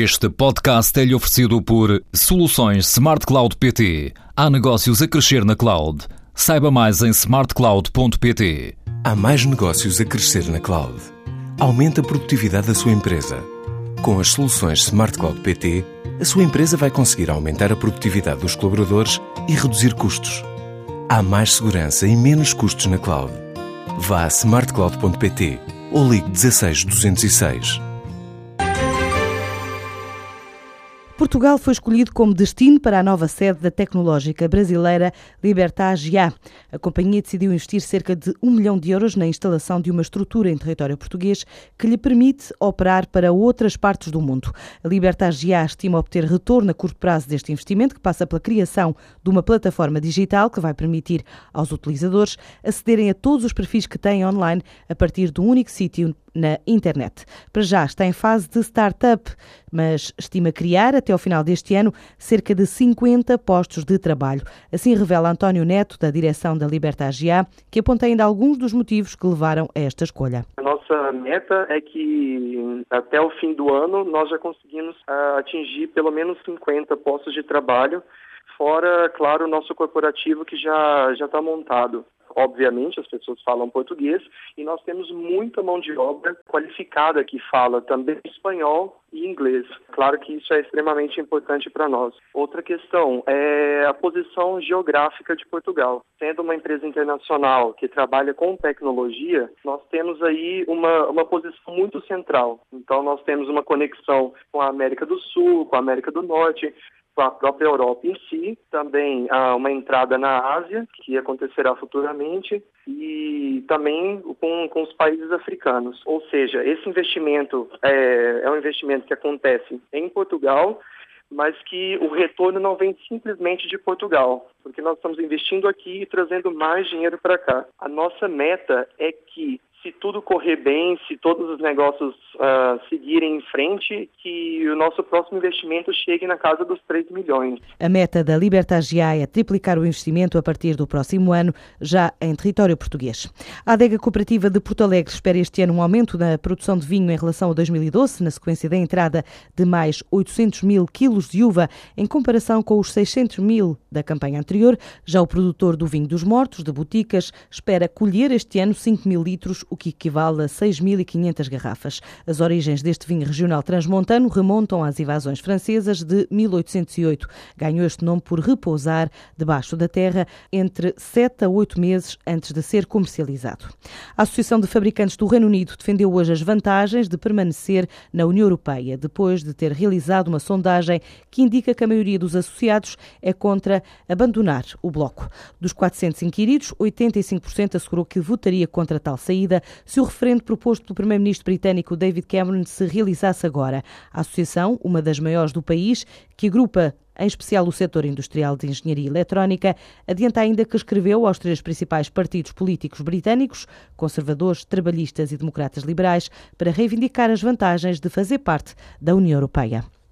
Este podcast é-lhe oferecido por Soluções Smart Cloud PT. Há negócios a crescer na cloud. Saiba mais em smartcloud.pt. Há mais negócios a crescer na cloud. Aumente a produtividade da sua empresa. Com as soluções Smart Cloud PT, a sua empresa vai conseguir aumentar a produtividade dos colaboradores e reduzir custos. Há mais segurança e menos custos na cloud. Vá a smartcloud.pt ou ligue 16 206. Portugal foi escolhido como destino para a nova sede da tecnológica brasileira Libertas Já. A companhia decidiu investir cerca de um milhão de euros na instalação de uma estrutura em território português que lhe permite operar para outras partes do mundo. A Libertas Já estima obter retorno a curto prazo deste investimento, que passa pela criação de uma plataforma digital que vai permitir aos utilizadores acederem a todos os perfis que têm online a partir de um único sítio na internet. Para já está em fase de startup, mas estima criar até ao final deste ano cerca de 50 postos de trabalho. Assim revela António Neto, da direção da Liberta AGA, que aponta ainda alguns dos motivos que levaram a esta escolha. A nossa meta é que até o fim do ano nós já conseguimos uh, atingir pelo menos 50 postos de trabalho, fora, claro, o nosso corporativo que já já está montado. Obviamente, as pessoas falam português e nós temos muita mão de obra qualificada que fala também espanhol e inglês. Claro que isso é extremamente importante para nós. Outra questão é a posição geográfica de Portugal. Sendo uma empresa internacional que trabalha com tecnologia, nós temos aí uma, uma posição muito central. Então, nós temos uma conexão com a América do Sul, com a América do Norte, com a própria Europa em si, também há uma entrada na Ásia, que acontecerá futuramente, e também com, com os países africanos. Ou seja, esse investimento é, é um investimento que acontece em Portugal, mas que o retorno não vem simplesmente de Portugal, porque nós estamos investindo aqui e trazendo mais dinheiro para cá. A nossa meta é que se tudo correr bem, se todos os negócios uh, seguirem em frente, que o nosso próximo investimento chegue na casa dos 3 milhões. A meta da Libertagia é triplicar o investimento a partir do próximo ano, já em território português. A adega cooperativa de Porto Alegre espera este ano um aumento na produção de vinho em relação a 2012, na sequência da entrada de mais 800 mil quilos de uva, em comparação com os 600 mil da campanha anterior. Já o produtor do vinho dos mortos, de Boticas, espera colher este ano 5 mil litros, o que equivale a 6.500 garrafas. As origens deste vinho regional transmontano remontam às invasões francesas de 1808. Ganhou este nome por repousar debaixo da terra entre 7 a 8 meses antes de ser comercializado. A Associação de Fabricantes do Reino Unido defendeu hoje as vantagens de permanecer na União Europeia, depois de ter realizado uma sondagem que indica que a maioria dos associados é contra abandonar o bloco. Dos 400 inquiridos, 85% assegurou que votaria contra tal saída, se o referendo proposto pelo primeiro-ministro britânico David Cameron se realizasse agora. A associação, uma das maiores do país, que agrupa em especial o setor industrial de engenharia eletrónica, adianta ainda que escreveu aos três principais partidos políticos britânicos, conservadores, trabalhistas e democratas liberais, para reivindicar as vantagens de fazer parte da União Europeia.